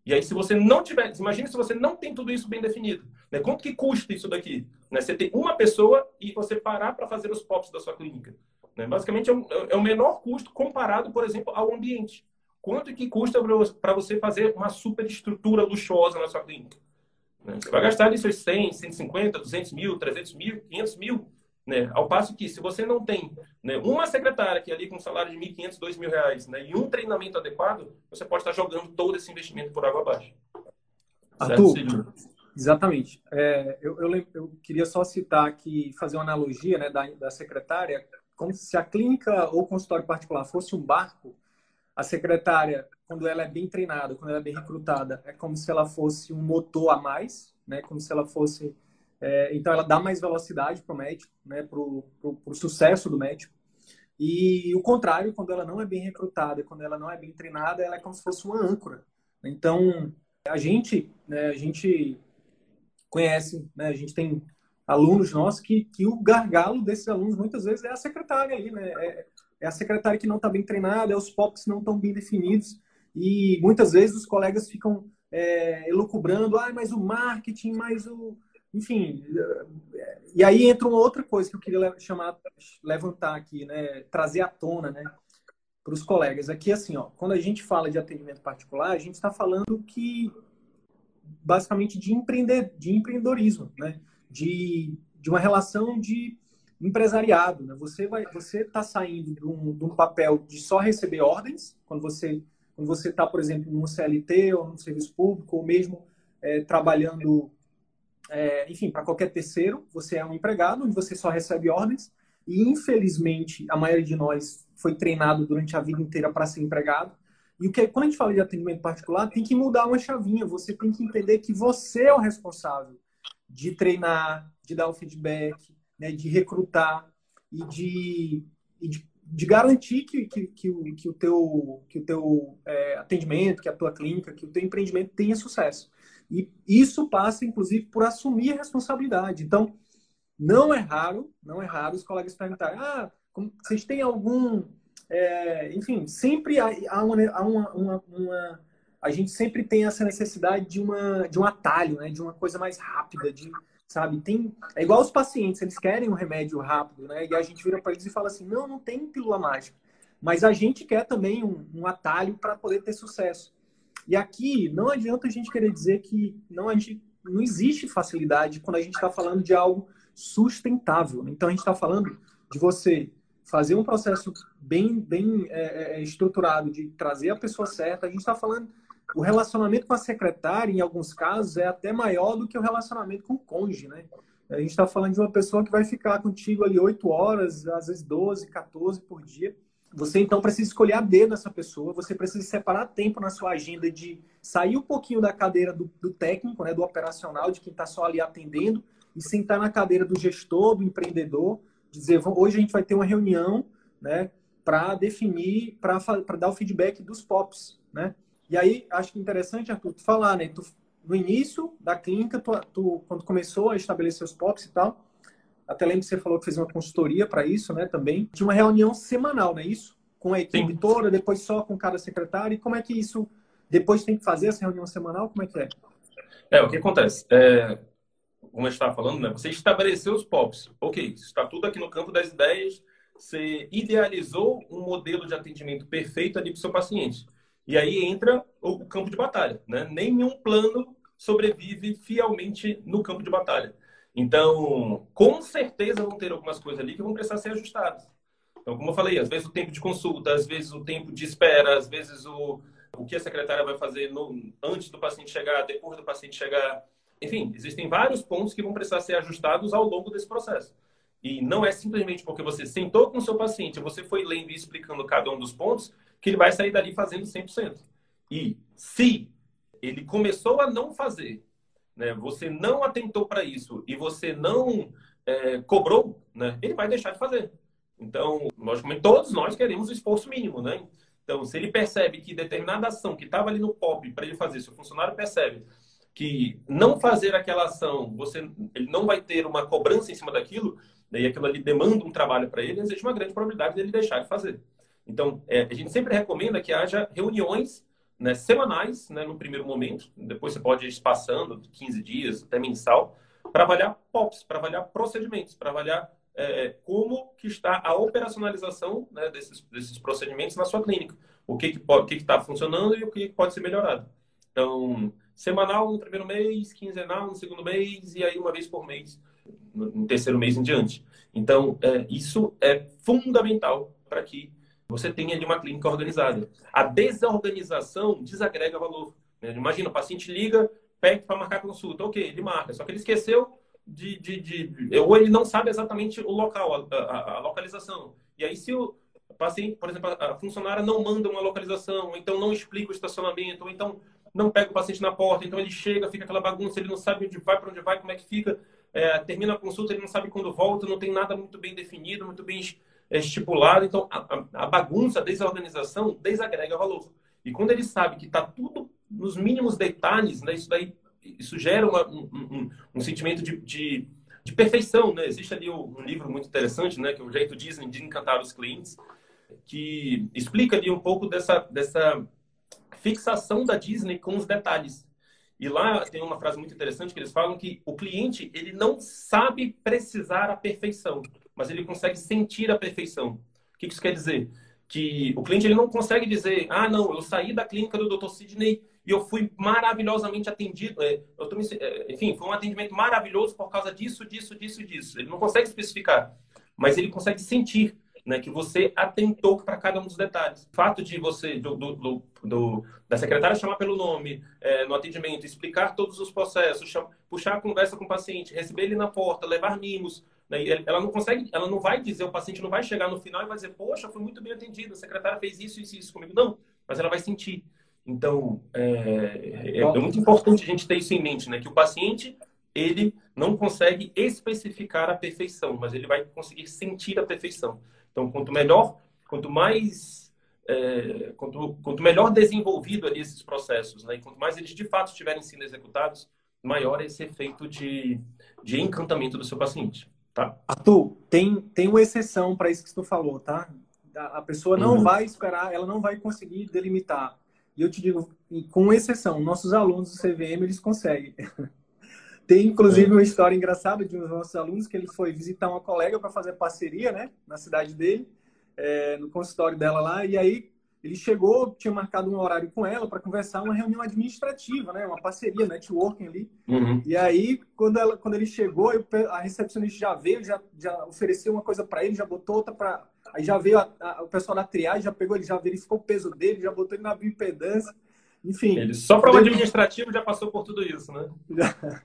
E aí, se você não tiver, imagine se você não tem tudo isso bem definido. Né? Quanto que custa isso daqui? Né? Você tem uma pessoa e você parar para fazer os POPs da sua clínica. Né? Basicamente, é, um, é o menor custo comparado, por exemplo, ao ambiente. Quanto que custa para você fazer uma superestrutura luxuosa na sua clínica? Né? Você vai gastar ali seus 100, 150, 200 mil, 300 mil, 500 mil. Né? Ao passo que, se você não tem né, uma secretária que é ali com um salário de 1.500, 2 mil reais né, e um treinamento adequado, você pode estar jogando todo esse investimento por água abaixo. Arthur, exatamente. É, eu, eu, eu, queria só citar aqui, fazer uma analogia né, da, da secretária, como se a clínica ou consultório particular fosse um barco, a secretária quando ela é bem treinada, quando ela é bem recrutada, é como se ela fosse um motor a mais, né? Como se ela fosse. É, então, ela dá mais velocidade para o médico, né? Para o sucesso do médico. E o contrário, quando ela não é bem recrutada, quando ela não é bem treinada, ela é como se fosse uma âncora. Então, a gente, né, a gente conhece, né, a gente tem alunos nossos que, que o gargalo desses alunos muitas vezes é a secretária ali, né? É, é a secretária que não está bem treinada, é os POPs que não estão bem definidos. E muitas vezes os colegas ficam é, elucubrando, ah, mas o marketing, mais o. Enfim. E aí entra uma outra coisa que eu queria chamar, levantar aqui, né? Trazer à tona, né? Para os colegas. Aqui, assim, ó, quando a gente fala de atendimento particular, a gente está falando que basicamente de empreender, de empreendedorismo, né? De, de uma relação de empresariado, né? Você vai, você está saindo de um, de um papel de só receber ordens quando você quando você está, por exemplo, num CLT ou num serviço público, ou mesmo é, trabalhando, é, enfim, para qualquer terceiro, você é um empregado, onde você só recebe ordens, e infelizmente a maioria de nós foi treinado durante a vida inteira para ser empregado. E o que quando a gente fala de atendimento particular, tem que mudar uma chavinha. Você tem que entender que você é o responsável de treinar, de dar o feedback, né, de recrutar e de, e de de garantir que, que, que, o, que o teu, que o teu é, atendimento, que a tua clínica, que o teu empreendimento tenha sucesso. E isso passa, inclusive, por assumir a responsabilidade. Então, não é raro, não é raro os colegas perguntarem, ah, como, vocês têm algum... É, enfim, sempre há, há, uma, há uma, uma, uma, A gente sempre tem essa necessidade de, uma, de um atalho, né? de uma coisa mais rápida, de sabe? Tem é igual os pacientes, eles querem um remédio rápido, né? E a gente vira para eles e fala assim: "Não, não tem pílula mágica". Mas a gente quer também um, um atalho para poder ter sucesso. E aqui não adianta a gente querer dizer que não a gente, não existe facilidade quando a gente está falando de algo sustentável. Então a gente está falando de você fazer um processo bem bem é, é, estruturado de trazer a pessoa certa. A gente está falando o relacionamento com a secretária, em alguns casos, é até maior do que o relacionamento com o cônjuge, né? A gente está falando de uma pessoa que vai ficar contigo ali 8 horas, às vezes 12, 14 por dia. Você então precisa escolher a dedo essa pessoa, você precisa separar tempo na sua agenda de sair um pouquinho da cadeira do, do técnico, né, do operacional, de quem está só ali atendendo, e sentar na cadeira do gestor, do empreendedor, dizer, hoje a gente vai ter uma reunião né, para definir, para dar o feedback dos POPs. Né? E aí, acho que interessante, Arthur, tu falar, né? Tu, no início da clínica, tu, tu, quando começou a estabelecer os POPs e tal, até lembro que você falou que fez uma consultoria para isso, né, também. Tinha uma reunião semanal, né, isso? Com a equipe Sim. toda, depois só com cada secretário. E como é que isso, depois tem que fazer essa reunião semanal? Como é que é? É, o que acontece? É, como a gente estava falando, né, você estabeleceu os POPs. Ok, está tudo aqui no campo das ideias. Você idealizou um modelo de atendimento perfeito ali para o seu paciente. E aí entra o campo de batalha. Né? Nenhum plano sobrevive fielmente no campo de batalha. Então, com certeza vão ter algumas coisas ali que vão precisar ser ajustadas. Então, como eu falei, às vezes o tempo de consulta, às vezes o tempo de espera, às vezes o, o que a secretária vai fazer no, antes do paciente chegar, depois do paciente chegar. Enfim, existem vários pontos que vão precisar ser ajustados ao longo desse processo. E não é simplesmente porque você sentou com o seu paciente, você foi lendo e explicando cada um dos pontos, que ele vai sair dali fazendo 100%. E se ele começou a não fazer, né, você não atentou para isso e você não é, cobrou, né, ele vai deixar de fazer. Então, logicamente, todos nós queremos o esforço mínimo, né? Então, se ele percebe que determinada ação que estava ali no POP para ele fazer, se o funcionário percebe que não fazer aquela ação, você, ele não vai ter uma cobrança em cima daquilo, e aquilo ali demanda um trabalho para ele, existe uma grande probabilidade dele deixar de fazer. Então, é, a gente sempre recomenda que haja reuniões né, semanais, né, no primeiro momento, depois você pode ir passando 15 dias, até mensal, para avaliar POPs, para avaliar procedimentos, para avaliar é, como que está a operacionalização né, desses, desses procedimentos na sua clínica. O que está que que está funcionando e o que pode ser melhorado. Então, semanal no primeiro mês, quinzenal no segundo mês e aí uma vez por mês no terceiro mês em diante. Então, é, isso é fundamental para que você tenha ali uma clínica organizada. A desorganização desagrega valor. Né? Imagina, o paciente liga, pede para marcar consulta. Ok, ele marca, só que ele esqueceu de, de, de, Ou ele não sabe exatamente o local, a, a, a localização. E aí, se o paciente, por exemplo, a funcionária não manda uma localização, ou então não explica o estacionamento, ou então não pega o paciente na porta, então ele chega, fica aquela bagunça, ele não sabe onde vai, para onde vai, como é que fica. É, termina a consulta, ele não sabe quando volta, não tem nada muito bem definido, muito bem estipulado. Então, a, a bagunça, a desorganização, desagrega valor. E quando ele sabe que está tudo nos mínimos detalhes, né, isso daí isso gera uma, um, um, um, sentimento de, de, de, perfeição. Né? Existe ali um livro muito interessante, né, que é o Jeito Disney de Encantar os Clientes. que explica ali um pouco dessa, dessa fixação da Disney com os detalhes. E lá tem uma frase muito interessante que eles falam que o cliente ele não sabe precisar a perfeição, mas ele consegue sentir a perfeição. O que isso quer dizer? Que o cliente ele não consegue dizer, ah, não, eu saí da clínica do Dr. Sidney e eu fui maravilhosamente atendido. É, é, enfim, foi um atendimento maravilhoso por causa disso, disso, disso, disso. Ele não consegue especificar, mas ele consegue sentir né, que você atentou para cada um dos detalhes. O fato de você, do, do, do da secretária chamar pelo nome é, no atendimento, explicar todos os processos, puxar a conversa com o paciente, receber ele na porta, levar mimos, ela não consegue, ela não vai dizer, o paciente não vai chegar no final e vai dizer, poxa, foi muito bem atendido, a secretária fez isso, isso, isso comigo. Não, mas ela vai sentir. Então, é, é, é muito importante a gente ter isso em mente, né, que o paciente ele não consegue especificar a perfeição, mas ele vai conseguir sentir a perfeição. Então, quanto melhor, quanto mais, é, quanto, quanto melhor desenvolvido ali esses processos, né? E quanto mais eles de fato estiverem sendo executados, maior é esse efeito de, de encantamento do seu paciente, tá? Arthur, tem, tem uma exceção para isso que tu falou, tá? A pessoa não uhum. vai esperar, ela não vai conseguir delimitar. E eu te digo, com exceção, nossos alunos do CVM, eles conseguem. [LAUGHS] Tem, inclusive, uma história engraçada de um dos nossos alunos, que ele foi visitar uma colega para fazer parceria, né, na cidade dele, é, no consultório dela lá, e aí ele chegou, tinha marcado um horário com ela para conversar uma reunião administrativa, né, uma parceria, networking ali. Uhum. E aí, quando, ela, quando ele chegou, a recepcionista já veio, já, já ofereceu uma coisa para ele, já botou outra para... Aí já veio a, a, o pessoal da triagem, já pegou ele, já verificou o peso dele, já botou ele na bioimpedância. Enfim. Ele só para o administrativo já passou por tudo isso, né? [LAUGHS]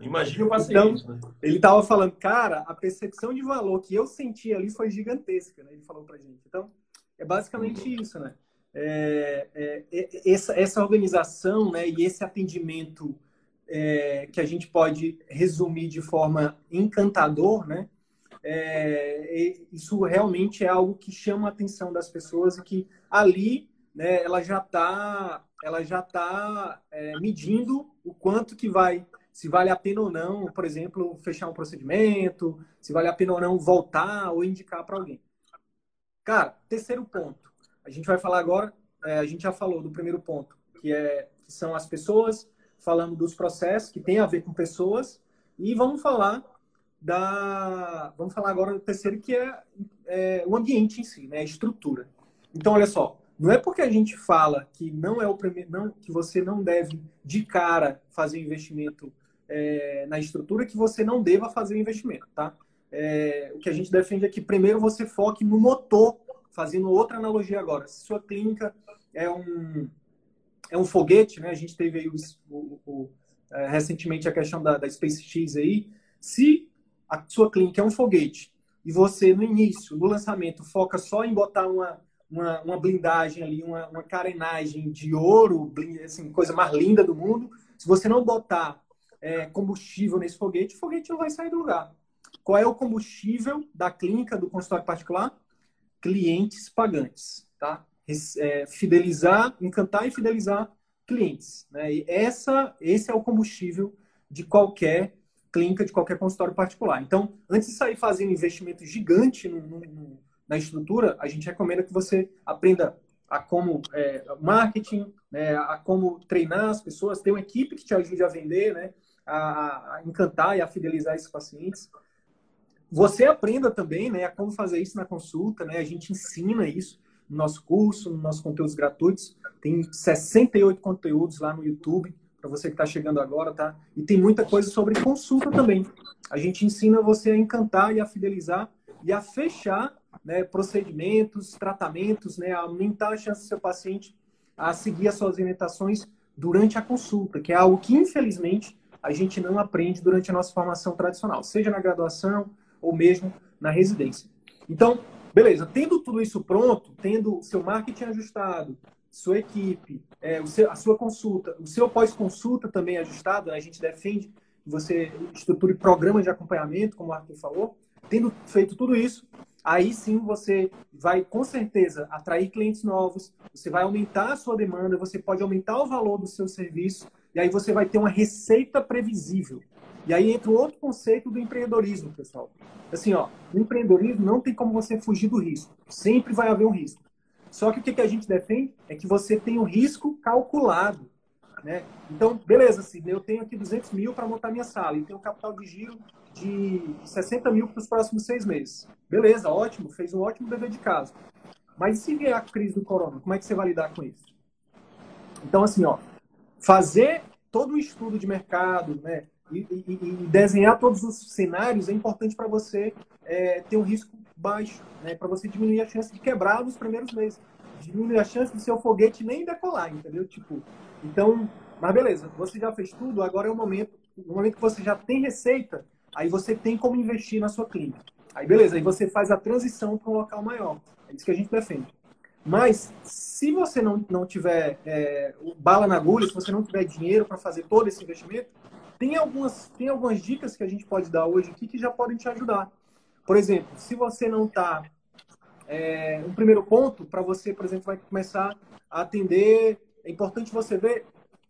Imagina o paciente. Então, né? Ele estava falando, cara, a percepção de valor que eu senti ali foi gigantesca, né? Ele falou pra gente. Então, é basicamente isso, né? É, é, é, essa, essa organização né, e esse atendimento é, que a gente pode resumir de forma encantador, né? É, isso realmente é algo que chama a atenção das pessoas e que ali né, ela já está ela já tá é, medindo o quanto que vai se vale a pena ou não, por exemplo, fechar um procedimento, se vale a pena ou não voltar ou indicar para alguém. Cara, terceiro ponto. A gente vai falar agora, é, a gente já falou do primeiro ponto, que, é, que são as pessoas, falando dos processos que tem a ver com pessoas, e vamos falar da. Vamos falar agora do terceiro, que é, é o ambiente em si, né? a estrutura. Então, olha só, não é porque a gente fala que não é o primeiro, não, que você não deve de cara fazer investimento é, na estrutura que você não deva fazer o investimento, tá? É, o que a gente defende é que primeiro você foque no motor, fazendo outra analogia agora. Se sua clínica é um, é um foguete, né? A gente teve aí o, o, o, é, recentemente a questão da, da SpaceX aí. Se a sua clínica é um foguete e você, no início, no lançamento, foca só em botar uma, uma, uma blindagem ali, uma, uma carenagem de ouro, assim, coisa mais linda do mundo, se você não botar é, combustível nesse foguete, o foguete não vai sair do lugar. Qual é o combustível da clínica, do consultório particular? Clientes pagantes, tá? É, fidelizar, encantar e fidelizar clientes. Né? E essa, esse é o combustível de qualquer clínica, de qualquer consultório particular. Então, antes de sair fazendo investimento gigante no, no, na estrutura, a gente recomenda que você aprenda a como é, marketing, né, a como treinar as pessoas, ter uma equipe que te ajude a vender, né, a, a encantar e a fidelizar esses pacientes. Você aprenda também né, como fazer isso na consulta, né? A gente ensina isso no nosso curso, nos nossos conteúdos gratuitos. Tem 68 conteúdos lá no YouTube para você que está chegando agora, tá? E tem muita coisa sobre consulta também. A gente ensina você a encantar e a fidelizar e a fechar né, procedimentos, tratamentos, né, aumentar a chance do seu paciente a seguir as suas orientações durante a consulta, que é algo que, infelizmente, a gente não aprende durante a nossa formação tradicional, seja na graduação ou mesmo na residência. Então, beleza, tendo tudo isso pronto, tendo seu marketing ajustado, sua equipe, é, seu, a sua consulta, o seu pós-consulta também ajustado, né? a gente defende que você estruture programas de acompanhamento, como o Arthur falou, tendo feito tudo isso, aí sim você vai com certeza atrair clientes novos, você vai aumentar a sua demanda, você pode aumentar o valor do seu serviço e aí você vai ter uma receita previsível. E aí entra o outro conceito do empreendedorismo, pessoal. Assim, ó, no empreendedorismo não tem como você fugir do risco. Sempre vai haver um risco. Só que o que a gente defende é que você tem o risco calculado. Né? Então, beleza, assim, eu tenho aqui 200 mil para montar minha sala e tenho um capital de giro de 60 mil para os próximos seis meses. Beleza, ótimo, fez um ótimo dever de casa. Mas e se vier a crise do corona, como é que você vai lidar com isso? Então, assim, ó, fazer todo o estudo de mercado, né, e, e, e desenhar todos os cenários é importante para você é, ter um risco baixo, né, para você diminuir a chance de quebrar nos primeiros meses, diminuir a chance do seu foguete nem decolar, entendeu? Tipo, então, mas beleza, você já fez tudo, agora é o momento, no momento que você já tem receita, aí você tem como investir na sua clínica. Aí beleza, aí você faz a transição para um local maior. É isso que a gente defende. Mas se você não, não tiver é, bala na agulha, se você não tiver dinheiro para fazer todo esse investimento, tem algumas, tem algumas dicas que a gente pode dar hoje aqui que já podem te ajudar. Por exemplo, se você não está. É, um primeiro ponto para você, por exemplo, vai começar a atender. É importante você ver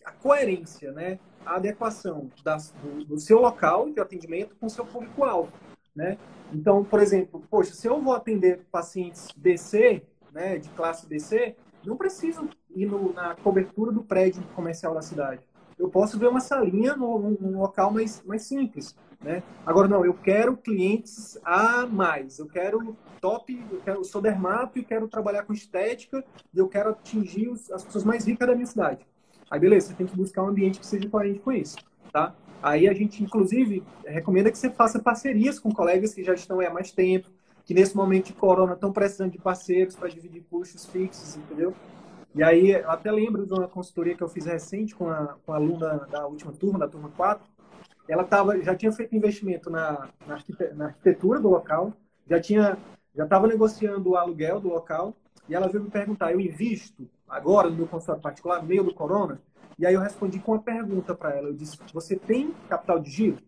a coerência, né? a adequação das, do, do, seu local de atendimento com o seu público-alvo. Né? Então, por exemplo, poxa, se eu vou atender pacientes DC, né, de classe DC, não preciso ir no, na cobertura do prédio comercial da cidade. Eu posso ver uma salinha num, local mais, mais simples. Né? Agora, não, eu quero clientes a mais. Eu quero top, eu, quero, sou dermato e quero trabalhar com estética e eu quero atingir os, as pessoas mais ricas da minha cidade. Aí, beleza, você tem que buscar um ambiente que seja coerente com isso. Tá? Aí a gente, inclusive, recomenda que você faça parcerias com colegas que já estão há mais tempo, que nesse momento de corona estão precisando de parceiros para dividir custos fixos, entendeu? E aí, eu até lembro de uma consultoria que eu fiz recente com a, com a aluna da última turma, da turma 4. Ela tava, já tinha feito investimento na, na, arquitetura do local, já tinha já estava negociando o aluguel do local, e ela veio me perguntar, eu invisto agora no meu consultório particular, meio do corona? E aí eu respondi com uma pergunta para ela. Eu disse, você tem capital de giro?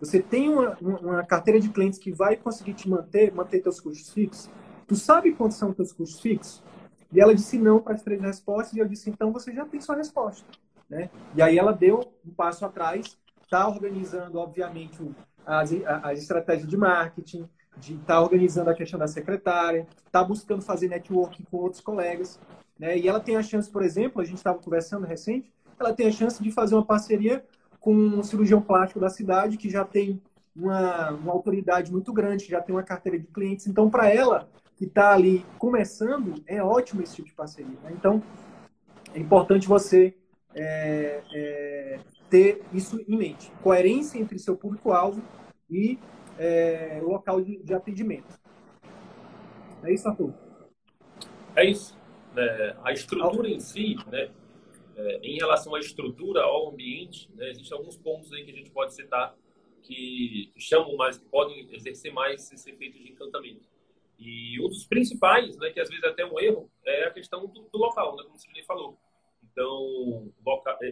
Você tem uma, uma carteira de clientes que vai conseguir te manter, manter seus custos fixos? Tu sabe quantos são teus custos fixos? E ela disse não para as três respostas, e eu disse, então você já tem sua resposta. Né? E aí ela deu um passo atrás, está organizando, obviamente, as, as estratégias de marketing, de tá organizando a questão da secretária, está buscando fazer networking com outros colegas. Né? E ela tem a chance, por exemplo, a gente estava conversando recente, ela tem a chance de fazer uma parceria com um cirurgião plástico da cidade que já tem uma, uma autoridade muito grande, já tem uma carteira de clientes. Então, para ela, que está ali começando, é ótimo esse tipo de parceria. Né? Então, é importante você é, é, ter isso em mente. Coerência entre seu público-alvo e é, o local de, de, atendimento. É isso, Arthur? É isso. É, a estrutura em si, né, é, em relação à estrutura, ao ambiente, né, existem alguns pontos aí que a gente pode citar que chamam mais, que podem exercer mais esse efeito de encantamento. E um dos principais, né, que às vezes é até um erro, é a questão do, do local, né, como o Sidney falou. Então,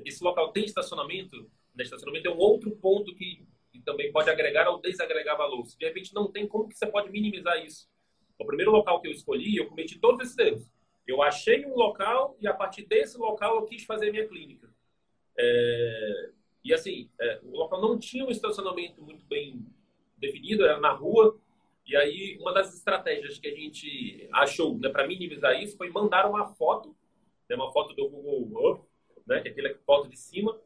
esse local tem estacionamento, né, estacionamento é um outro ponto que, que, também pode agregar ou desagregar valor. Se de repente não tem, como que você pode minimizar isso? O primeiro local que eu escolhi, eu cometi todos esses erros. Eu achei um local e a partir desse local eu quis fazer minha clínica. É, e assim, é, o local não tinha um estacionamento muito bem definido, era na rua. E aí, uma das estratégias que a gente achou né, para minimizar isso foi mandar uma foto, né, uma foto do Google Earth, né, que é aquela foto de cima.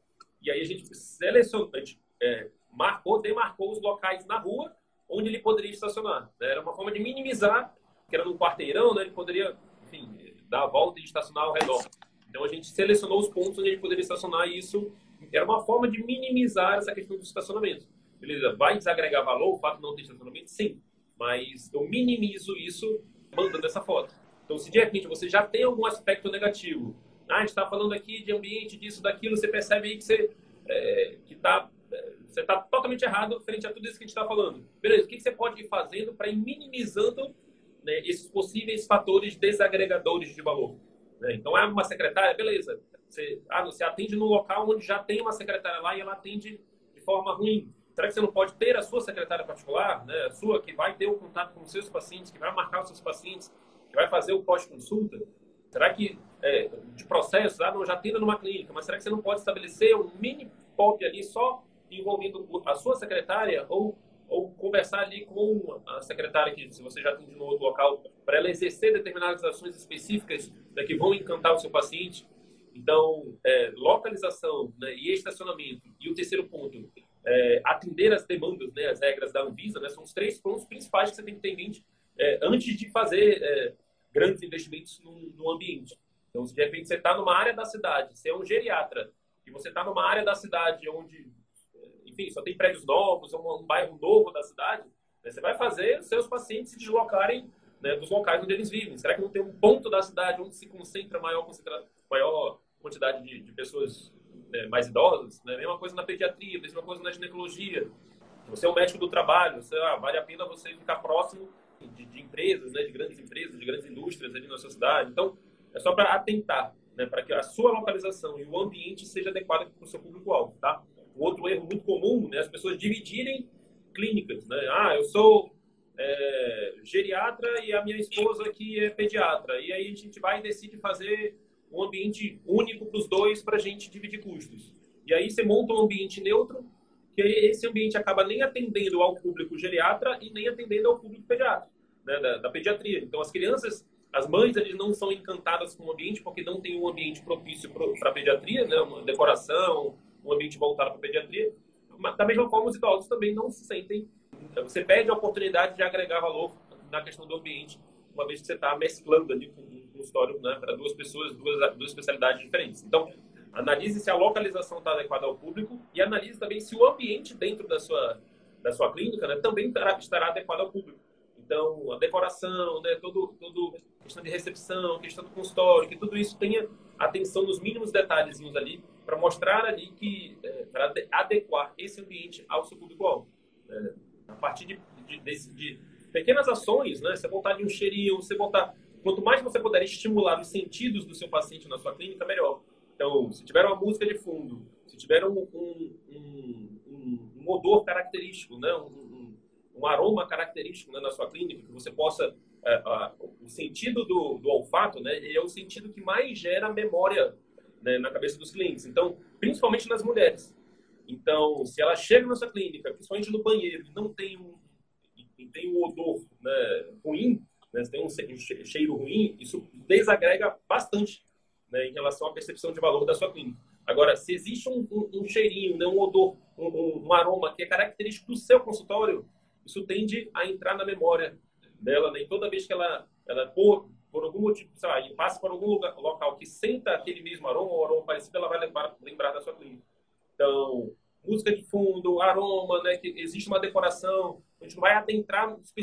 E aí a gente selecionou, a gente é, marcou, demarcou os locais na rua onde ele poderia estacionar. Né? Era uma forma de minimizar, que era num quarteirão, né, ele poderia, enfim, dar a volta e estacionar ao redor. Então a gente selecionou os pontos onde ele poderia estacionar e isso era uma forma de minimizar essa questão do estacionamento. Beleza, vai desagregar valor o fato de não ter estacionamento? Sim, mas eu minimizo isso mandando essa foto. Então, se de repente você já tem algum aspecto negativo, ah, a gente está falando aqui de ambiente, disso, daquilo, você percebe aí que você é, que tá, é, você está totalmente errado frente a tudo isso que a gente está falando. Beleza, o que, que você pode ir fazendo para ir minimizando né, esses possíveis fatores desagregadores de valor. Né? Então, é uma secretária, beleza. Você, ah, você atende num local onde já tem uma secretária lá e ela atende de forma ruim. Será que você não pode ter a sua secretária particular, né, a sua que vai ter o contato com os seus pacientes, que vai marcar os seus pacientes, que vai fazer o pós-consulta? Será que é, de processo, ah, não, já atenda numa clínica, mas será que você não pode estabelecer um mini pop ali só envolvendo a sua secretária ou, ou conversar ali com a secretária que, se você já atende no outro local, para ela exercer determinadas ações específicas né, que vão encantar o seu paciente. Então, é, localização né, e estacionamento. E o terceiro ponto, é, atender as demandas, né, as regras da Anvisa, né, são os três pontos principais que você tem que ter em mente é, antes de fazer é, grandes investimentos no, no, ambiente. Então, se de repente você está numa área da cidade, você é um geriatra, e você está numa área da cidade onde, enfim, só tem prédios novos, é um, um bairro novo da cidade, né, você vai fazer os seus pacientes se deslocarem né, dos locais onde eles vivem. Será que não tem um ponto da cidade onde se concentra maior, concentra, maior quantidade de, de pessoas né, mais idosas? Né? Mesma coisa na pediatria, mesma coisa na ginecologia. Você é um médico do trabalho, você, ah, vale a pena você ficar próximo de, de, empresas, né, de grandes empresas, de grandes indústrias ali na sua cidade. Então, é só para atentar, né, para que a sua localização e o ambiente seja adequado para o seu público-alvo, tá? Um outro erro muito comum, né, as pessoas dividirem clínicas, né? Ah, eu sou é, geriatra e a minha esposa aqui é pediatra. E aí a gente vai e decide fazer um ambiente único para os dois para a gente dividir custos. E aí você monta um ambiente neutro, que esse ambiente acaba nem atendendo ao público geriatra e nem atendendo ao público pediatra, né, da, da, pediatria. Então as crianças, as mães, eles não são encantadas com o ambiente porque não tem um ambiente propício para a pediatria, né, uma decoração, um ambiente voltado para a pediatria. Da mesma forma, os idosos também não se sentem então, você perde a oportunidade de agregar valor na questão do ambiente, uma vez que você está mesclando ali com consultório né, para duas pessoas, duas, duas especialidades diferentes. Então, analise se a localização está adequada ao público e analise também se o ambiente dentro da sua, da sua clínica né, também estará, adequado ao público. Então, a decoração, né, todo, todo questão de recepção, questão do consultório, que tudo isso tenha atenção nos mínimos detalhezinhos ali para mostrar ali que é, para adequar esse ambiente ao seu público-alvo. É, a partir de, de, de, de pequenas ações, né? Você botar ali um cheirinho, você botar... Quanto mais você puder estimular os sentidos do seu paciente na sua clínica, melhor. Então, se tiver uma música de fundo, se tiver um, um, um, um odor característico, né? um, aroma característico né? na sua clínica, que você possa... É, a, o sentido do, do olfato, né? É o sentido que mais gera memória né? na cabeça dos clientes. Então, principalmente nas mulheres. Então, se ela chega na sua clínica, principalmente no banheiro, e não tem um, tem um odor né, ruim, né, se tem um cheiro ruim, isso desagrega bastante né, em relação à percepção de valor da sua clínica. Agora, se existe um, um, um cheirinho, né, um odor, um, um, aroma que é característico do seu consultório, isso tende a entrar na memória dela. Né, e toda vez que ela, ela por, por algum motivo, sei lá, passa por algum lugar, local que senta aquele mesmo aroma ou aroma parecido, ela vai lembrar, lembrar da sua clínica. Então, música de fundo, aroma, né, que existe uma decoração, a gente não vai adentrar